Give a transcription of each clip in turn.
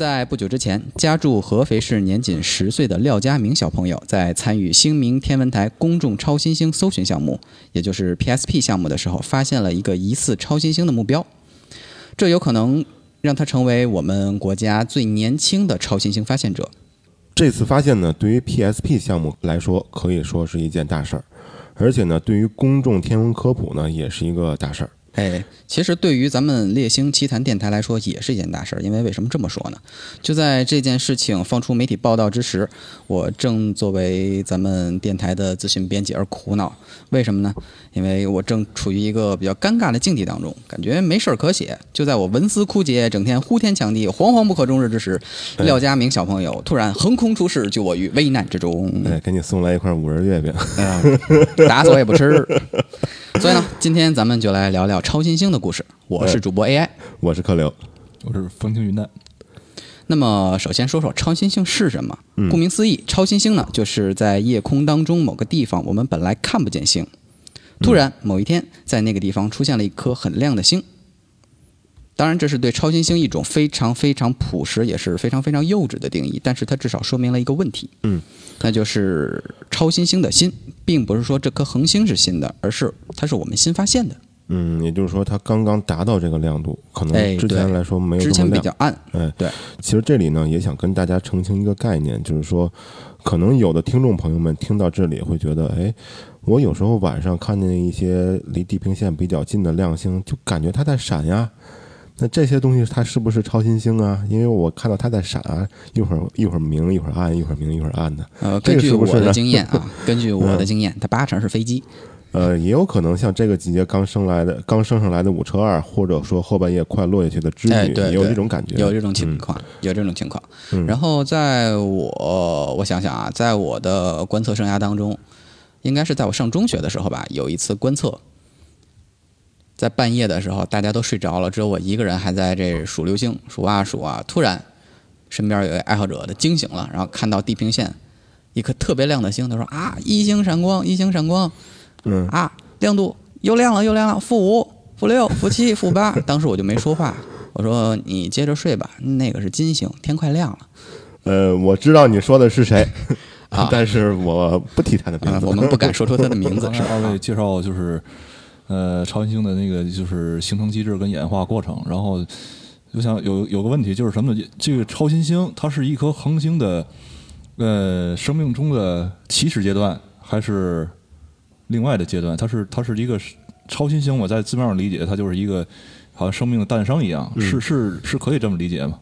在不久之前，家住合肥市、年仅十岁的廖家明小朋友，在参与星明天文台公众超新星搜寻项目，也就是 PSP 项目的时候，发现了一个疑似超新星的目标。这有可能让他成为我们国家最年轻的超新星发现者。这次发现呢，对于 PSP 项目来说，可以说是一件大事儿，而且呢，对于公众天文科普呢，也是一个大事儿。哎，其实对于咱们猎星奇谈电台来说，也是一件大事儿。因为为什么这么说呢？就在这件事情放出媒体报道之时，我正作为咱们电台的资讯编辑而苦恼。为什么呢？因为我正处于一个比较尴尬的境地当中，感觉没事儿可写。就在我文思枯竭、整天呼天抢地、惶惶不可终日之时，廖家明小朋友突然横空出世，救我于危难之中。哎，给你送来一块五仁月饼，打死我也不吃。所以呢，今天咱们就来聊聊超新星的故事。我是主播 AI，我是客流，我是风轻云淡。那么，首先说说超新星是什么？顾名思义，超新星呢，就是在夜空当中某个地方，我们本来看不见星，突然某一天，在那个地方出现了一颗很亮的星。当然，这是对超新星一种非常非常朴实，也是非常非常幼稚的定义。但是它至少说明了一个问题，嗯，那就是超新星的新，并不是说这颗恒星是新的，而是它是我们新发现的。嗯，也就是说，它刚刚达到这个亮度，可能哎之前来说没有之前这么亮。比较暗，哎，对，其实这里呢，也想跟大家澄清一个概念，就是说，可能有的听众朋友们听到这里会觉得，哎，我有时候晚上看见一些离地平线比较近的亮星，就感觉它在闪呀。那这些东西它是不是超新星啊？因为我看到它在闪啊，一会儿一会儿明，一会儿暗，一会儿明，一会儿暗的。呃，根据我的经验啊，根据我的经验，它八成是飞机。呃，也有可能像这个季节刚升来的、刚升上来的五车二，或者说后半夜快落下去的织女，哎对也有这种感觉。有这种情嗯况，有这种情况。嗯然后在我我想想啊，在我的观测生涯当中，应该是在我上中学的时候吧，有一次观测，在半夜的时候，大家都睡着了，只有我一个人还在这数流星，数啊数啊，突然身边有一个爱好者的惊醒了，然后看到地平线一颗特别亮的星，他说啊，一星闪光，一星闪光，嗯啊，亮度又亮了又亮了，负五、负六、负七、负八。当时我就没说话，我说你接着睡吧，那个是金星，天快亮了。呃，我知道你说的是谁，啊 但是我不提他的名啊，字。我们不敢说出他的名字，是吧？二位介绍就是，呃，超新星的那个就是形成机制跟演化过程，然后我想有有个问题就是什么呢？这个超新星它是一颗恒星的，呃，生命中的起始阶段还是另外的阶段？它是它是一个超新星，我在字面上理解，它就是一个好像生命的诞生一样，是是是可以这么理解吗？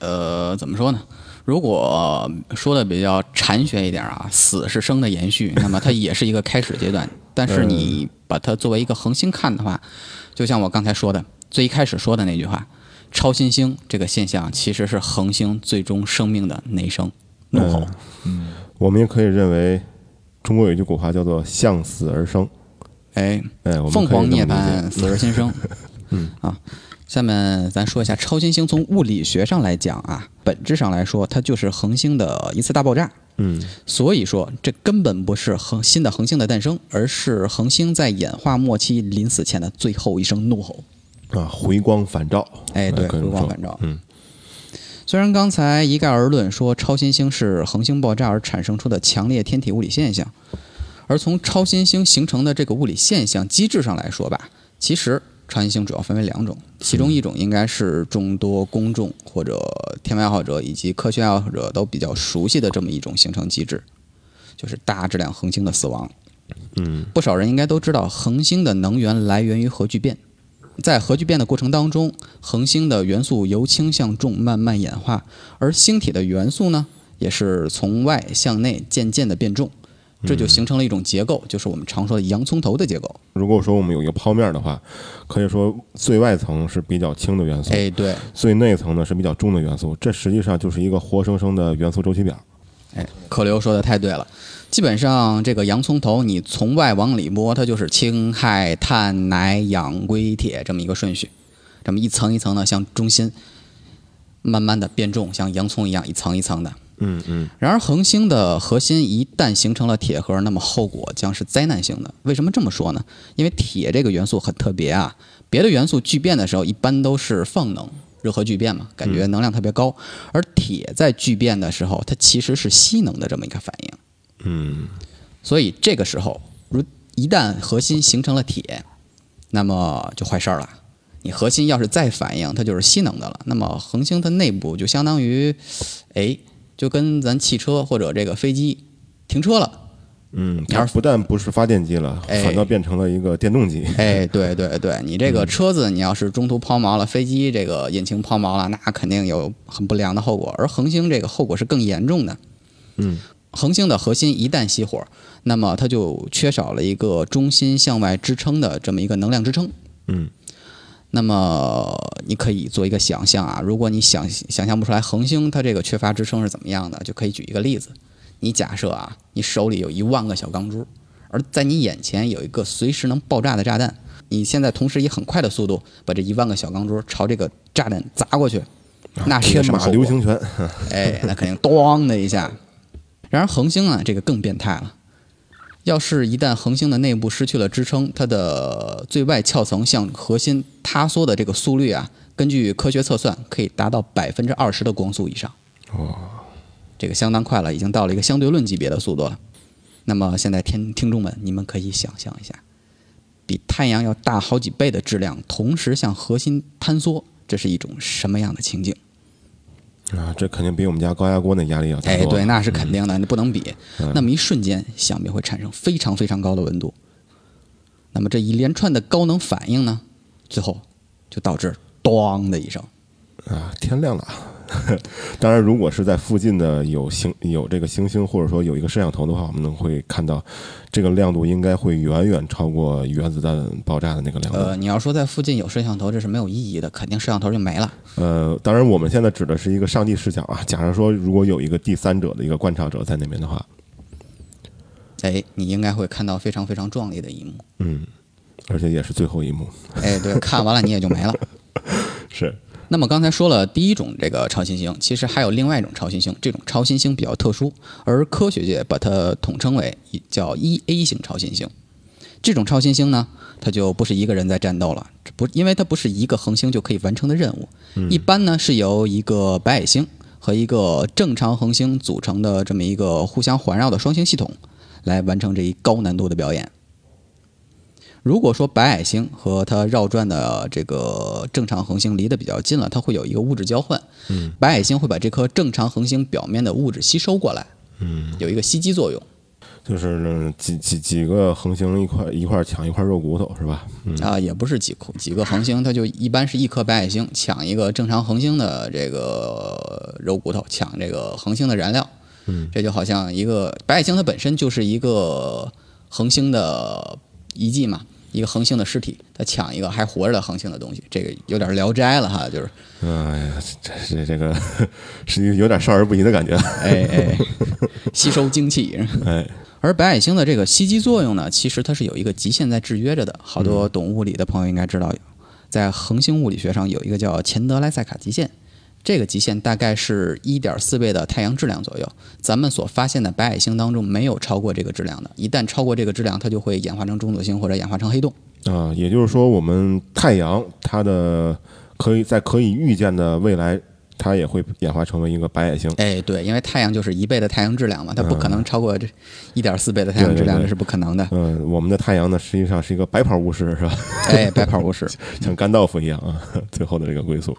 呃，怎么说呢？如果说的比较禅学一点啊，死是生的延续，那么它也是一个开始阶段。但是你 把它作为一个恒星看的话，就像我刚才说的，最一开始说的那句话，超新星这个现象其实是恒星最终生命的内生怒吼。我们也可以认为，中国有一句古话叫做“向死而生哎，”。哎，我们凤凰涅槃，死而新生。嗯 啊，下面咱说一下超新星，从物理学上来讲啊，本质上来说，它就是恒星的一次大爆炸。嗯所以说，这根本不是恒新的恒星的诞生，而是恒星在演化末期临死前的最后一声怒吼。啊，回光返照。哎，对，回光返照。嗯虽然刚才一概而论说超新星是恒星爆炸而产生出的强烈天体物理现象，而从超新星形成的这个物理现象机制上来说吧，其实超新星主要分为两种，其中一种应该是众多公众或者天文爱好者以及科学爱好者都比较熟悉的这么一种形成机制，就是大质量恒星的死亡。嗯不少人应该都知道，恒星的能源来源于核聚变。在核聚变的过程当中，恒星的元素由轻向重慢慢演化，而星体的元素呢，也是从外向内渐渐的变重，这就形成了一种结构，就是我们常说的洋葱头的结构。如果说我们有一个泡面的话，可以说最外层是比较轻的元素，哎，对，最内层呢是比较重的元素。这实际上就是一个活生生的元素周期表。哎，可流说的太对了。基本上这个洋葱头，你从外往里摸，它就是氢、氦、碳、氖、氧、硅、铁这么一个顺序，这么一层一层的向中心慢慢的变重，像洋葱一样一层一层的。嗯嗯然而，恒星的核心一旦形成了铁核，那么后果将是灾难性的。为什么这么说呢？因为铁这个元素很特别啊，别的元素聚变的时候一般都是放能，热核聚变嘛，感觉能量特别高。而铁在聚变的时候，它其实是吸能的这么一个反应。嗯所以这个时候，如一旦核心形成了铁，那么就坏事儿了。你核心要是再反应，它就是吸能的了。那么恒星它内部就相当于，哎，就跟咱汽车或者这个飞机停车了。嗯，它不但不是发电机了，哎反倒变成了一个电动机。哎，对对对，你这个车子你要是中途抛锚了，飞机这个引擎抛锚了，那肯定有很不良的后果。而恒星这个后果是更严重的。嗯，恒星的核心一旦熄火，那么它就缺少了一个中心向外支撑的这么一个能量支撑。嗯那么你可以做一个想象啊，如果你想想象不出来恒星它这个缺乏支撑是怎么样的，就可以举一个例子。你假设啊，你手里有一万个小钢珠，而在你眼前有一个随时能爆炸的炸弹，你现在同时以很快的速度把这一万个小钢珠朝这个炸弹砸过去，那是一个什么后果？马流星拳，哎，那肯定咣的一下。然而恒星啊，这个更变态了。要是一旦恒星的内部失去了支撑，它的最外壳层向核心塌缩的这个速率啊，根据科学测算，可以达到百分之二十的光速以上。哦，这个相当快了，已经到了一个相对论级别的速度了。那么现在听听众们，你们可以想象一下，比太阳要大好几倍的质量同时向核心坍缩，这是一种什么样的情景？啊，这肯定比我们家高压锅那压力要大哎，对，那是肯定的，你不能比。嗯那么一瞬间，想必会产生非常非常高的温度。那么这一连串的高能反应呢，最后就导致“咣”的一声。啊，天亮了。当然，如果是在附近的有星有这个星星，或者说有一个摄像头的话，我们能会看到这个亮度应该会远远超过原子弹爆炸的那个亮度。呃，你要说在附近有摄像头，这是没有意义的，肯定摄像头就没了。呃，当然，我们现在指的是一个上帝视角啊。假如说，如果有一个第三者的一个观察者在那边的话，哎，你应该会看到非常非常壮丽的一幕。嗯，而且也是最后一幕，哎，对，看完了你也就没了。是那么刚才说了第一种这个超新星，其实还有另外一种超新星，这种超新星比较特殊，而科学界把它统称为叫一 A 型超新星。这种超新星呢，它就不是一个人在战斗了，不因为它不是一个恒星就可以完成的任务，一般呢是由一个白矮星和一个正常恒星组成的这么一个互相环绕的双星系统来完成这一高难度的表演。如果说白矮星和它绕转的这个正常恒星离得比较近了，它会有一个物质交换。嗯，白矮星会把这颗正常恒星表面的物质吸收过来，嗯，有一个吸积作用。就是嗯几几几个恒星一块一块抢一块肉骨头是吧？嗯啊，也不是几颗几个恒星，它就一般是一颗白矮星抢一个正常恒星的这个肉骨头，抢这个恒星的燃料。嗯，这就好像一个白矮星它本身就是一个恒星的遗迹嘛，一个恒星的尸体，他抢一个还活着的恒星的东西，这个有点聊斋了哈，就是哎呀，这这这个 是有点少儿不宜的感觉。哎哎，吸收精气。哎，而白矮星的这个吸积作用呢，其实它是有一个极限在制约着的。好多懂物理的朋友应该知道，在恒星物理学上有一个叫钱德莱塞卡极限，这个极限大概是一点四倍的太阳质量左右。咱们所发现的白矮星当中没有超过这个质量的，一旦超过这个质量，它就会演化成中子星或者演化成黑洞。啊，也就是说，我们太阳它的可以在可以预见的未来，它也会演化成为一个白矮星。哎，对，因为太阳就是一倍的太阳质量嘛，它不可能超过这一点四倍的太阳质量，对对对这是不可能的。嗯，我们的太阳呢，实际上是一个白袍巫师，是吧？哎，白袍巫师。像甘道夫一样啊，最后的这个归宿。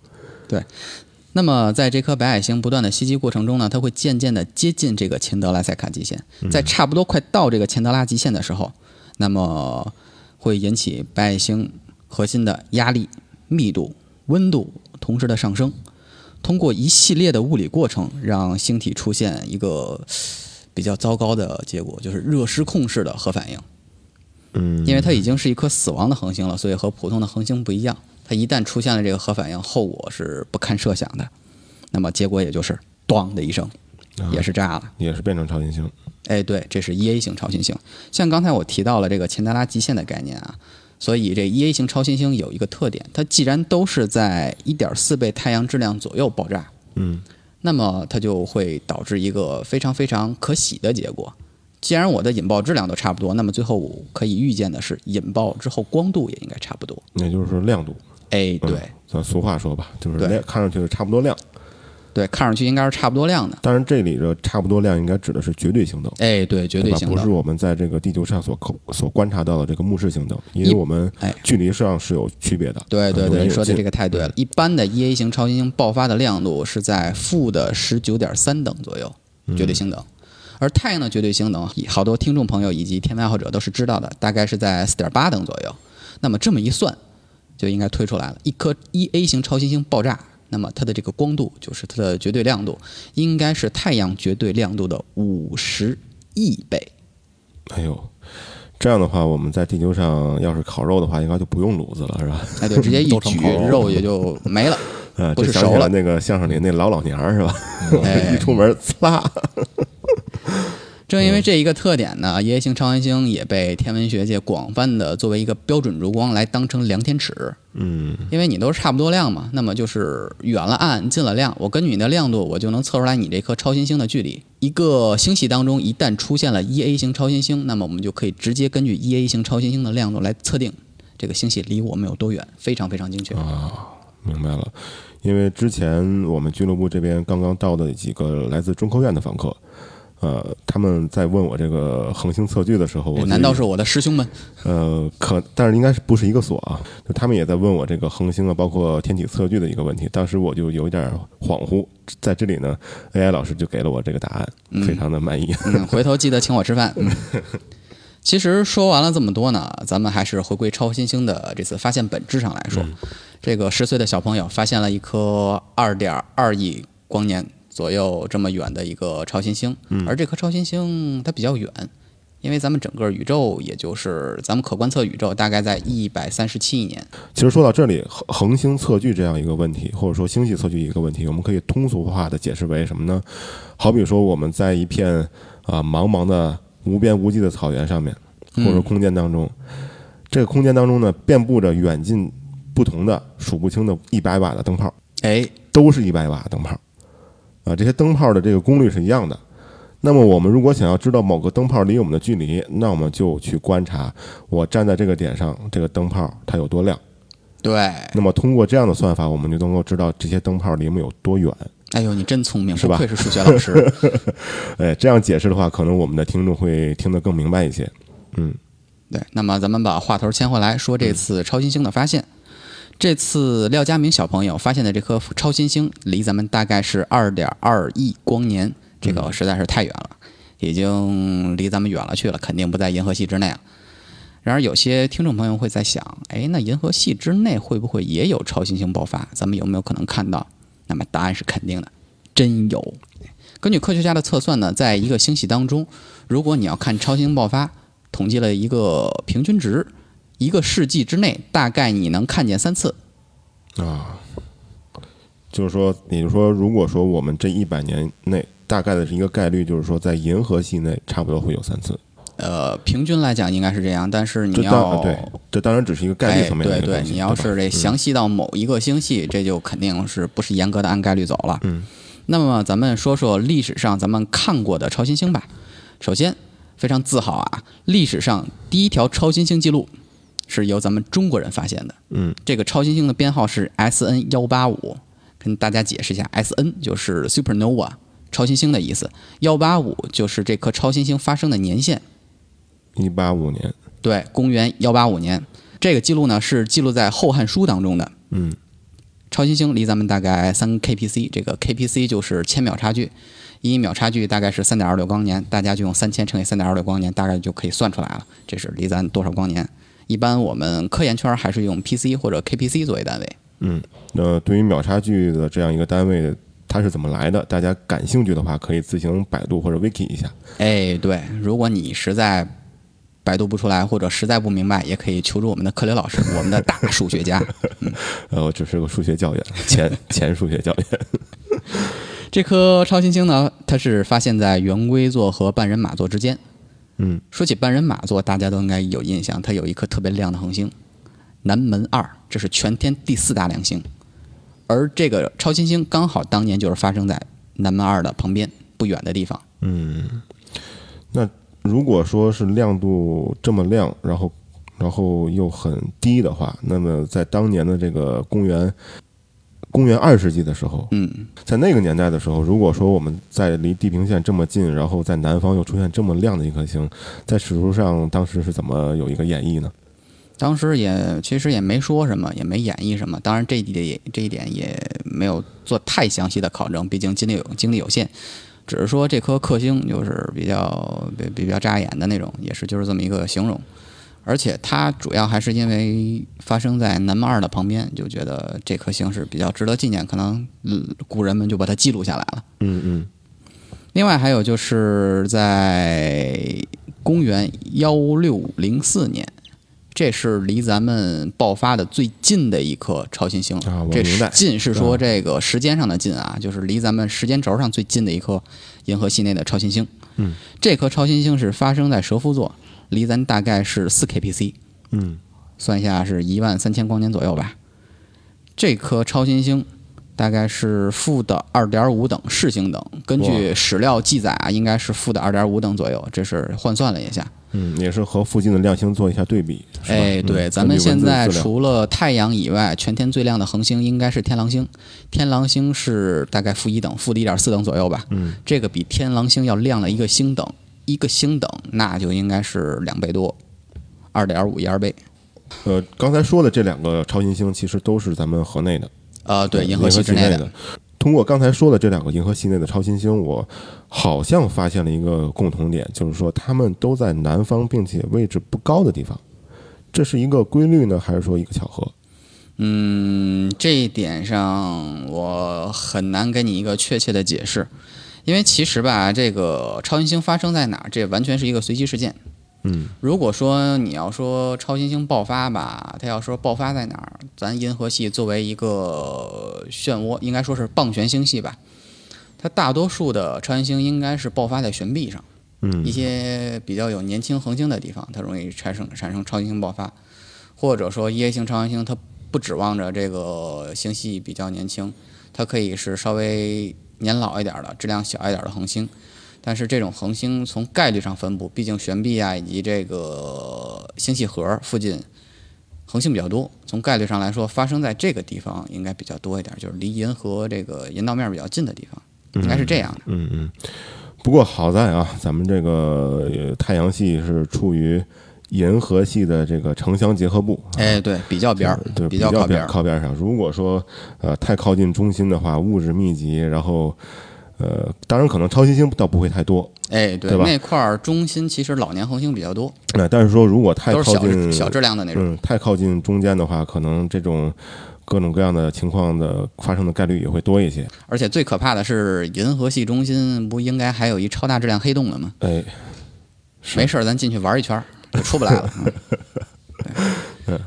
那么，在这颗白矮星不断的袭击过程中呢，它会渐渐的接近这个钱德拉塞卡极限，在差不多快到这个钱德拉极限的时候，那么会引起白矮星核心的压力、密度、温度同时的上升。通过一系列的物理过程，让星体出现一个比较糟糕的结果，就是热失控式的核反应。嗯，因为它已经是一颗死亡的恒星了，所以和普通的恒星不一样。它一旦出现了这个核反应，后果是不堪设想的。那么结果也就是“咣”的一声，也是炸了。也是变成超新星。哎，对，这是 E A 型超新星。像刚才我提到了这个钱德拉极限的概念啊，所以这 E A 型超新星有一个特点，它既然都是在1.4倍太阳质量左右爆炸，嗯，那么它就会导致一个非常非常可喜的结果。既然我的引爆质量都差不多，那么最后可以预见的是，引爆之后光度也应该差不多。也就是说亮度。哎，对咱俗话说吧，就是看上去是差不多量。对，看上去应该是差不多量的。当然，这里的差不多量应该指的是绝对星等，哎，对，绝对星等。不是我们在这个地球上所口所观察到的这个目视星等，因为我们哎距离上是有区别的。对对对，你说的这个太对了。一般的 E A 型超新星爆发的亮度是在负的十九点三等左右，绝对星等。而太阳的绝对星等，好多听众朋友以及天文爱好者都是知道的，大概是在四点八等左右。那么这么一算，就应该推出来了，一颗一 A 型超新星爆炸，那么它的这个光度，就是它的绝对亮度，应该是太阳绝对亮度的五十亿倍。哎呦，这样的话，我们在地球上要是烤肉的话，应该就不用炉子了，是吧？哎，对，直接一 举肉肉也就没了。呃，不就是想起熟了那个相声里那老老娘儿是吧？哎一出门呲啦，正因为这一个特点呢，E A 型超新星也被天文学界广泛的作为一个标准烛光来当成量天尺。嗯，因为你都是差不多亮嘛，那么就是远了暗，近了亮，我根据你的亮度，我就能测出来你这颗超新星的距离。一个星系当中一旦出现了 E A 型超新星，那么我们就可以直接根据 E A 型超新星的亮度来测定这个星系离我们有多远，非常非常精确。啊明白了。因为之前我们俱乐部这边刚刚到的几个来自中科院的访客，呃，他们在问我这个恒星测距的时候，难道是我的师兄们？呃，可但是应该是不是一个所啊？就他们也在问我这个恒星啊，包括天体测距的一个问题。当时我就有点恍惚，在这里呢，AI 老师就给了我这个答案，非常的满意。嗯，回头记得请我吃饭。嗯，其实说完了这么多呢，咱们还是回归超新星的这次发现本质上来说，这个十岁的小朋友发现了一颗二点二亿光年左右这么远的一个超新星，而这颗超新星它比较远。因为咱们整个宇宙，也就是咱们可观测宇宙，大概在一百三十七亿年。其实说到这里，恒恒星测距这样一个问题，或者说星系测距一个问题，我们可以通俗化的解释为什么呢？好比说我们在一片啊、茫茫的无边无际的草原上面，或者说空间当中，这个空间当中呢，遍布着远近不同的数不清的一百瓦的灯泡。哎，都是一百瓦灯泡，啊，这些灯泡的这个功率是一样的。那么我们如果想要知道某个灯泡离我们的距离，那我们就去观察我站在这个点上，这个灯泡它有多亮。对，那么通过这样的算法，我们就能够知道这些灯泡离我们有多远。哎呦，你真聪明，是吧不愧是数学老师。哎，这样解释的话，可能我们的听众会听得更明白一些。嗯，对，那么咱们把话头牵回来，说这次超新星的发现。这次廖家明小朋友发现的这颗超新星，离咱们大概是二点二亿光年，这个实在是太远了，已经离咱们远了去了，肯定不在银河系之内啊。然而，有些听众朋友会在想，哎，那银河系之内会不会也有超新星爆发？咱们有没有可能看到？那么答案是肯定的，真有。根据科学家的测算呢，在一个星系当中，如果你要看超新星爆发，统计了一个平均值，一个世纪之内大概你能看见三次。啊就是说，也就是说，如果说我们这一百年内大概的是一个概率，就是说在银河系内差不多会有三次。呃，平均来讲应该是这样，但是你要当对，这当然只是一个概率哎层面的对对。你要是这详细到某一个星系，这就肯定是不是严格的按概率走了。嗯。那么咱们说说历史上咱们看过的超新星吧。首先，非常自豪啊，历史上第一条超新星记录是由咱们中国人发现的。嗯，这个超新星的编号是 S N 幺八五，跟大家解释一下，S N 就是 supernova 超新星的意思，幺八五就是这颗超新星发生的年限。一八五年，对，公元幺八五年，这个记录呢是记录在《后汉书》当中的。嗯，超新星离咱们大概三 kpc，这个 kpc 就是千秒差距，一秒差距大概是三点二六光年，大家就用三千乘以三点二六光年，大概就可以算出来了，这是离咱多少光年。一般我们科研圈还是用 PC 或者 kpc 作为单位。嗯，那对于秒差距的这样一个单位，它是怎么来的？大家感兴趣的话，可以自行百度或者 wiki 一下。哎，对，如果你实在百度不出来，或者实在不明白，也可以求助我们的克雷老师，我们的大数学家。呃，我只是个数学教员，前前数学教员。这颗超新星呢，它是发现在圆规座和半人马座之间。嗯，说起半人马座，大家都应该有印象，它有一颗特别亮的恒星——南门二，这是全天第四大亮星。而这个超新星刚好当年就是发生在南门二的旁边不远的地方。嗯，那如果说是亮度这么亮，然后然后又很低的话，那么在当年的这个公元公元二世纪的时候，嗯，在那个年代的时候，如果说我们在离地平线这么近，然后在南方又出现这么亮的一颗星，在史书上当时是怎么有一个演绎呢？当时也其实也没说什么，也没演绎什么。当然这一点这一点也没有做太详细的考证，毕竟精力有精力有限。只是说这颗克星就是比较比比较扎眼的那种，也是就是这么一个形容。而且它主要还是因为发生在南门二的旁边，就觉得这颗星是比较值得纪念，可能嗯古人们就把它记录下来了。嗯嗯。另外还有就是在公元幺六零四年，这是离咱们爆发的最近的一颗超新星。啊我明白。是近是说这个时间上的近啊，就是离咱们时间轴上最近的一颗银河系内的超新星。嗯，这颗超新星是发生在蛇夫座，离咱大概是四 kpc，嗯算一下是一万三千光年左右吧。这颗超新星大概是负的二点五等视星等，根据史料记载啊，应该是负的二点五等左右，这是换算了一下。嗯，也是和附近的亮星做一下对比？哎，嗯对，咱们现在除了太阳以外，全天最亮的恒星应该是天狼星。天狼星是大概负一等，负的一点四等左右吧。嗯，这个比天狼星要亮了一个星等，一个星等那就应该是两倍多，二点五一二倍。呃，刚才说的这两个超新星其实都是咱们河内的，呃，对，银河系之内的内的。通过刚才说的这两个银河系内的超新星，我好像发现了一个共同点，就是说它们都在南方，并且位置不高的地方。这是一个规律呢，还是说一个巧合？嗯，这一点上我很难给你一个确切的解释，因为其实吧，这个超新星发生在哪儿，这完全是一个随机事件。嗯如果说你要说超新星爆发吧，它要说爆发在哪儿，咱银河系作为一个漩涡，应该说是棒旋星系吧，它大多数的超新星应该是爆发在悬臂上。嗯一些比较有年轻恒星的地方，它容易产生产生超新星爆发，或者说一 A 型超新星，它不指望着这个星系比较年轻，它可以是稍微年老一点的、质量小一点的恒星。但是这种恒星从概率上分布，毕竟悬臂啊以及这个星系核附近恒星比较多，从概率上来说，发生在这个地方应该比较多一点，就是离银河这个银道面比较近的地方，应该是这样的。嗯嗯。不过好在啊，咱们这个呃太阳系是处于银河系的这个城乡结合部，啊哎，对，比较边儿，对，比较靠边儿。靠边上。如果说呃太靠近中心的话，物质密集，然后呃，当然可能超新星倒不会太多，哎，对，那块儿中心其实老年恒星比较多，那、但是说如果太靠近小质量的那种。嗯，太靠近中间的话，可能这种各种各样的情况的发生的概率也会多一些。而且最可怕的是，银河系中心不应该还有一超大质量黑洞了吗？哎，没事儿，咱进去玩一圈儿就出不来了。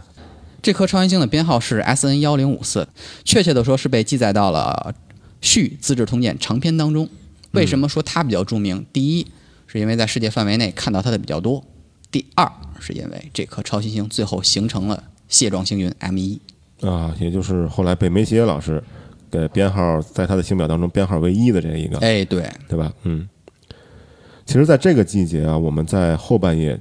这颗超新星的编号是 S N 幺零五四，确切的说是被记载到了《续资治通鉴》长篇当中。为什么说它比较著名？第一，是因为在世界范围内看到它的比较多；第二，是因为这颗超新星最后形成了蟹状星云 M 一。啊，也就是后来被梅西耶老师给编号在他的星表当中编号为一的这一个，哎，对，对吧？嗯，其实，在这个季节啊，我们在后半夜，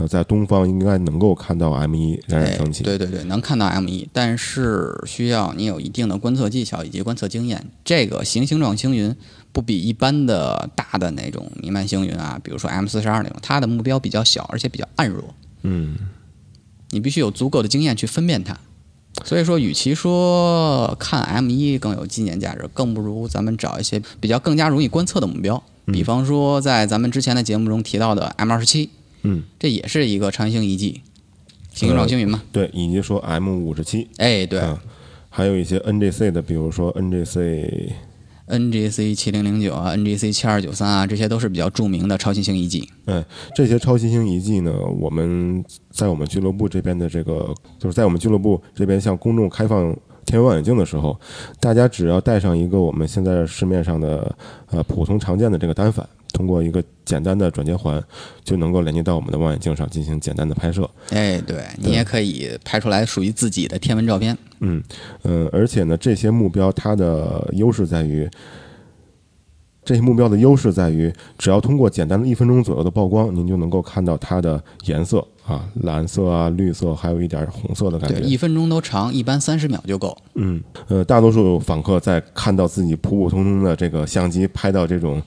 呃，在东方应该能够看到 M 一冉冉升起。哎。对对对，能看到 M 一，但是需要你有一定的观测技巧以及观测经验。这个行星状星云不比一般的大的那种弥漫星云啊，比如说 M 四十二那种，它的目标比较小，而且比较暗弱。嗯，你必须有足够的经验去分辨它。所以说，与其说看 M 一更有纪念价值，更不如咱们找一些比较更加容易观测的目标。比方说，在咱们之前的节目中提到的 M 二十七，嗯，这也是一个超新星遗迹，行星状星云嘛。对，以及说 M 五十七，哎，对。啊还有一些 NGC 的，比如说 NGC，NGC 七零零九啊，NGC 七二九三啊，这些都是比较著名的超新星遗迹。嗯，这些超新星遗迹呢，我们在我们俱乐部这边的这个，就是在我们俱乐部这边向公众开放天文望远镜的时候，大家只要带上一个我们现在市面上的呃普通常见的这个单反，通过一个简单的转接环，就能够连接到我们的望远镜上进行简单的拍摄。哎，对你也可以拍出来属于自己的天文照片。嗯，呃，而且呢，这些目标它的优势在于，这些目标的优势在于，只要通过简单的一分钟左右的曝光，您就能够看到它的颜色啊，蓝色啊、绿色，还有一点红色的感对，觉。一分钟都长，一般三十秒就够。嗯，呃，大多数访客在看到自己普普通通的这个相机拍到这种，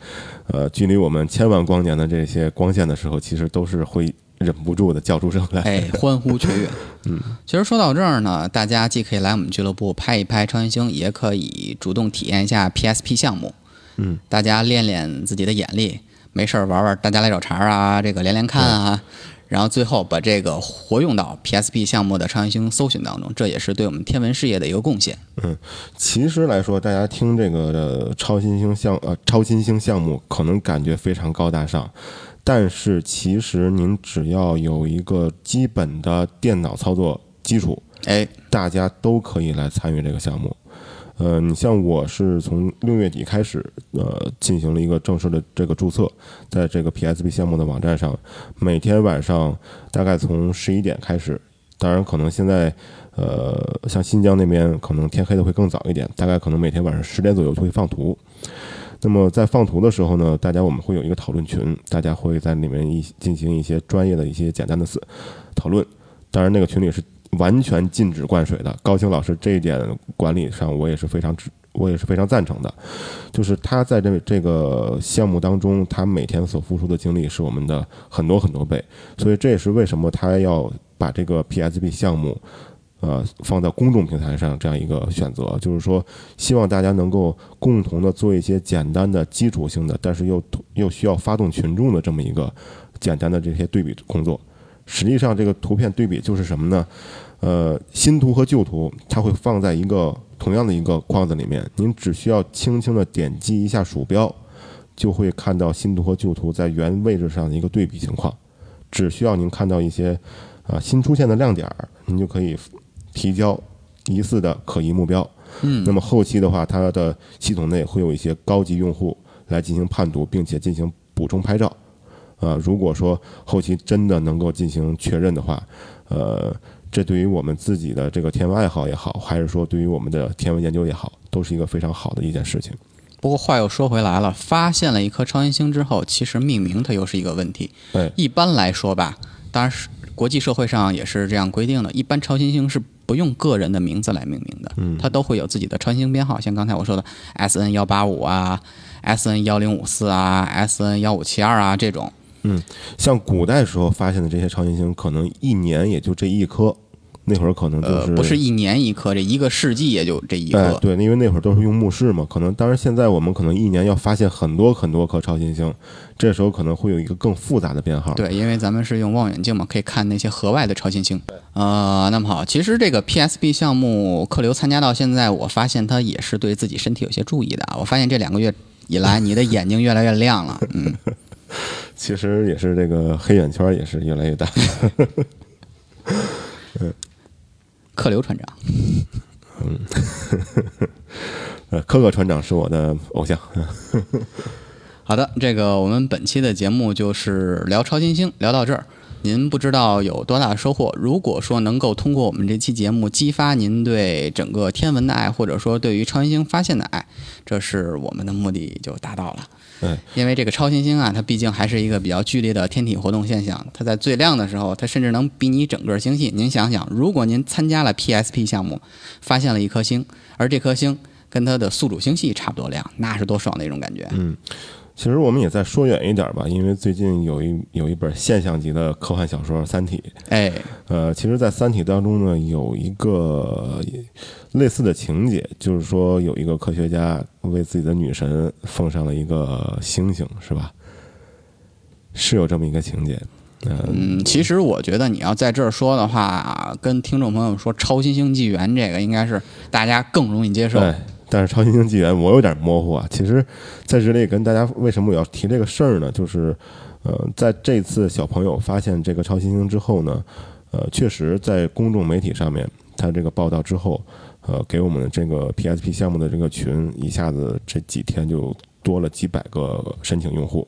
呃，距离我们千万光年的这些光线的时候，其实都是会忍不住的叫出声来。哎，欢呼雀跃。嗯，其实说到这儿呢，大家既可以来我们俱乐部拍一拍超新星，也可以主动体验一下 PSP 项目。嗯，大家练练自己的眼力，没事儿玩玩大家来找茬啊，这个连连看啊，然后最后把这个活用到 PSP 项目的超新星搜寻当中，这也是对我们天文事业的一个贡献。嗯其实来说，大家听这个呃超新星项呃超新星项目，可能感觉非常高大上，但是其实您只要有一个基本的电脑操作基础，哎，大家都可以来参与这个项目。呃，你像我是从六月底开始，呃，进行了一个正式的这个注册，在这个 PSB 项目的网站上，每天晚上大概从十一点开始，当然可能现在，呃，像新疆那边可能天黑的会更早一点，大概可能每天晚上十点左右就会放图。那么在放图的时候呢，大家我们会有一个讨论群，大家会在里面一进行一些专业的一些简单的思讨论。当然，那个群里是完全禁止灌水的。高清老师这一点管理上，我也是非常支，我也是非常赞成的。就是他在这这个项目当中，他每天所付出的精力是我们的很多很多倍，所以这也是为什么他要把这个 PSP 项目。呃，放在公众平台上这样一个选择，就是说，希望大家能够共同的做一些简单的基础性的，但是又又需要发动群众的这么一个简单的这些对比工作。实际上，这个图片对比就是什么呢？呃，新图和旧图，它会放在一个同样的一个框子里面，您只需要轻轻的点击一下鼠标，就会看到新图和旧图在原位置上的一个对比情况。只需要您看到一些啊新出现的亮点儿，您就可以提交疑似的可疑目标。嗯，那么后期的话，它的系统内会有一些高级用户来进行判读，并且进行补充拍照。啊，如果说后期真的能够进行确认的话，呃，这对于我们自己的这个天文爱好也好，还是说对于我们的天文研究也好，都是一个非常好的一件事情。不过话又说回来了，发现了一颗超新星之后，其实命名它又是一个问题。哎，一般来说吧，当然是国际社会上也是这样规定的，一般超新星是不用个人的名字来命名的，嗯它都会有自己的超新星编号，像刚才我说的 S N 幺八五啊、S N 幺零五四啊、S N 幺五七二啊这种。像古代时候发现的这些超新星，可能一年也就这一颗，那会儿可能就呃，是、不是一年一颗，这一个世纪也就这一颗。，哎对，因为那会儿都是用目视嘛，可能当然现在我们可能一年要发现很多很多颗超新星，这时候可能会有一个更复杂的编号。对，因为咱们是用望远镜嘛，可以看那些河外的超新星。呃，那么好，其实这个 PSB 项目客流参加到现在，我发现他也是对自己身体有些注意的啊。我发现这两个月以来，你的眼睛越来越亮了，嗯，其实也是这个黑眼圈也是越来越大。嗯客流船长。嗯 呃，科克船长是我的偶像。好的，这个我们本期的节目就是聊超新星，聊到这儿。您不知道有多大的收获。如果说能够通过我们这期节目激发您对整个天文的爱，或者说对于超新星发现的爱，这是我们的目的就达到了。对，因为这个超新星啊，它毕竟还是一个比较剧烈的天体活动现象。它在最亮的时候，它甚至能比拟整个星系。您想想，如果您参加了 PSP 项目，发现了一颗星，而这颗星跟它的宿主星系差不多亮，那是多爽的一种感觉。嗯，其实我们也再说远一点吧，因为最近有一有一本现象级的科幻小说《三体》。哎，呃，其实，在《三体》当中呢，有一个类似的情节，就是说有一个科学家为自己的女神奉上了一个星星，是吧？是有这么一个情节。呃，嗯，其实我觉得你要在这儿说的话，跟听众朋友说超新星纪元这个，应该是大家更容易接受。对，但是超新星纪元我有点模糊啊。其实，在这里跟大家为什么我要提这个事儿呢？就是，呃，在这次小朋友发现这个超新星之后呢，呃，确实在公众媒体上面，他这个报道之后，呃，给我们这个 PSP 项目的这个群，一下子这几天就多了几百个申请用户。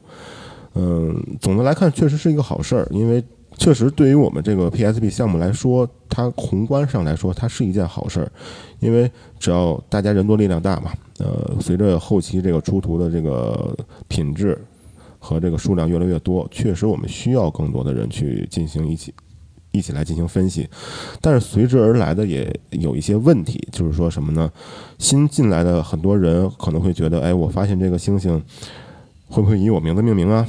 嗯，总的来看，确实是一个好事儿，因为确实，对于我们这个 PSP 项目来说，它宏观上来说，它是一件好事儿，因为只要大家人多力量大嘛，呃，随着后期这个出图的这个品质和这个数量越来越多，确实我们需要更多的人去进行一起一起来进行分析，但是随之而来的也有一些问题，就是说什么呢？新进来的很多人可能会觉得，哎，我发现这个星星会不会以我名字命名啊？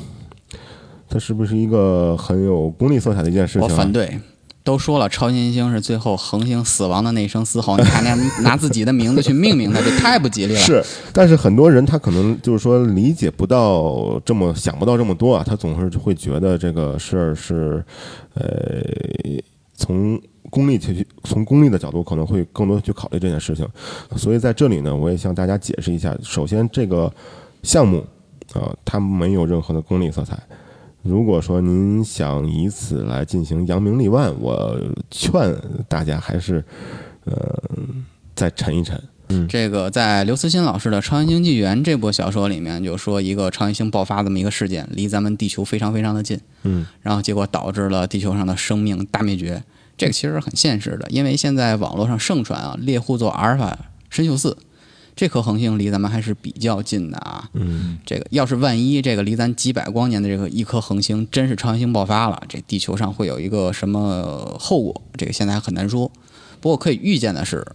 它是不是一个很有功利色彩的一件事情、我？反对。都说了，超新星是最后恒星死亡的那一声嘶吼，你还拿拿自己的名字去命名它，这太不吉利了。是，但是很多人他可能就是说理解不到这么想不到这么多啊，他总是会觉得这个事儿是，呃，从功利去从功利的角度可能会更多去考虑这件事情，所以在这里呢，我也向大家解释一下，首先这个项目啊、它没有任何的功利色彩。如果说您想以此来进行扬名立万，我劝大家还是，呃，再沉一沉。嗯这个在刘慈欣老师的《超新星纪元》这部小说里面，就说一个超新星爆发这么一个事件，离咱们地球非常非常的近，嗯，然后结果导致了地球上的生命大灭绝。这个其实很现实的，因为现在网络上盛传啊，猎户座阿尔法深秀四这颗恒星离咱们还是比较近的啊。嗯，这个要是万一这个离咱几百光年的这个一颗恒星真是超新星爆发了，这地球上会有一个什么后果？这个现在还很难说。不过可以预见的是，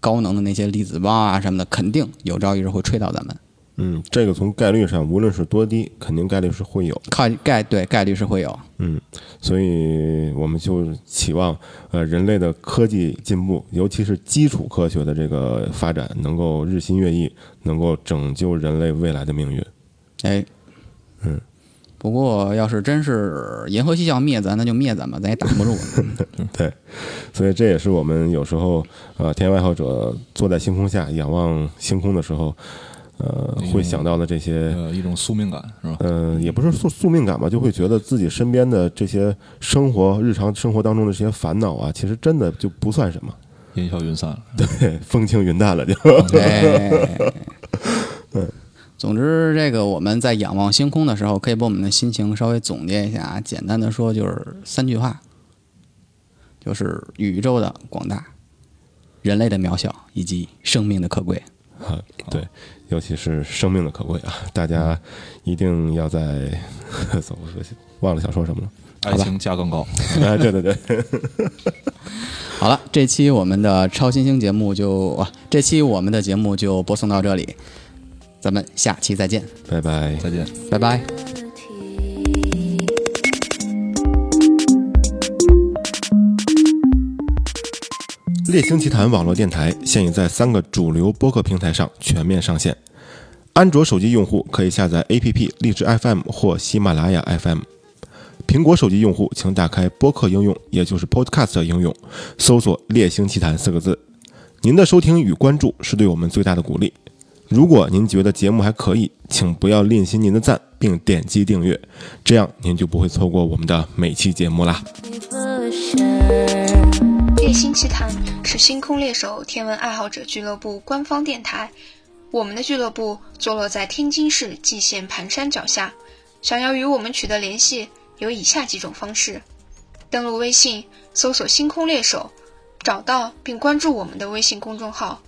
高能的那些粒子棒啊什么的，肯定有朝一日会吹到咱们。嗯，这个从概率上，无论是多低，肯定概率是会有。看概对概率是会有。嗯，所以我们就期望，呃，人类的科技进步，尤其是基础科学的这个发展，能够日新月异，能够拯救人类未来的命运。哎，嗯。不过要是真是银河系要灭咱，那就灭咱吧，咱也挡不住。对，所以这也是我们有时候，呃，天文爱好者坐在星空下仰望星空的时候，呃，会想到的这些。呃，一种宿命感是吧？呃，也不是宿宿命感吧，就会觉得自己身边的这些生活、日常生活当中的这些烦恼啊，其实真的就不算什么，烟消云散了。对，风轻云淡了就。哎，总之，这个我们在仰望星空的时候，可以把我们的心情稍微总结一下啊。简单的说，就是三句话，就是宇宙的广大、人类的渺小以及生命的可贵。啊，对，尤其是生命的可贵啊，大家一定要在，走，忘了想说什么了。爱情价更高。哎，对对对，好了，这期我们的超新星节目就啊，这期我们的节目就播送到这里，咱们下期再见，拜拜。再见。拜拜。猎星奇谈网络电台现已在三个主流播客平台上全面上线。安卓手机用户可以下载 APP 荔枝 FM 或喜马拉雅 FM。苹果手机用户请打开播客应用，也就是 Podcast 应用，搜索“猎星奇谈”四个字。您的收听与关注是对我们最大的鼓励。如果您觉得节目还可以，请不要吝惜您的赞，并点击订阅，这样您就不会错过我们的每期节目啦。猎星奇谈是星空猎手天文爱好者俱乐部官方电台。我们的俱乐部坐落在天津市蓟县盘山脚下。想要与我们取得联系，有以下几种方式：登录微信，搜索“星空猎手”，找到并关注我们的微信公众号；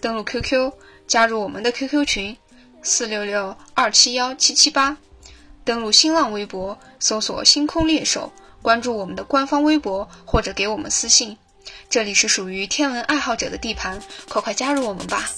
登录 QQ，加入我们的 QQ 群四六六二七幺七七八；登录新浪微博，搜索“星空猎手”，关注我们的官方微博或者给我们私信。这里是属于天文爱好者的地盘，快快加入我们吧！